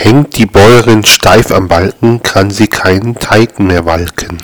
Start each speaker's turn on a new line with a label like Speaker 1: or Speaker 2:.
Speaker 1: Hängt die Bäuerin steif am Balken, kann sie keinen Teig mehr walken.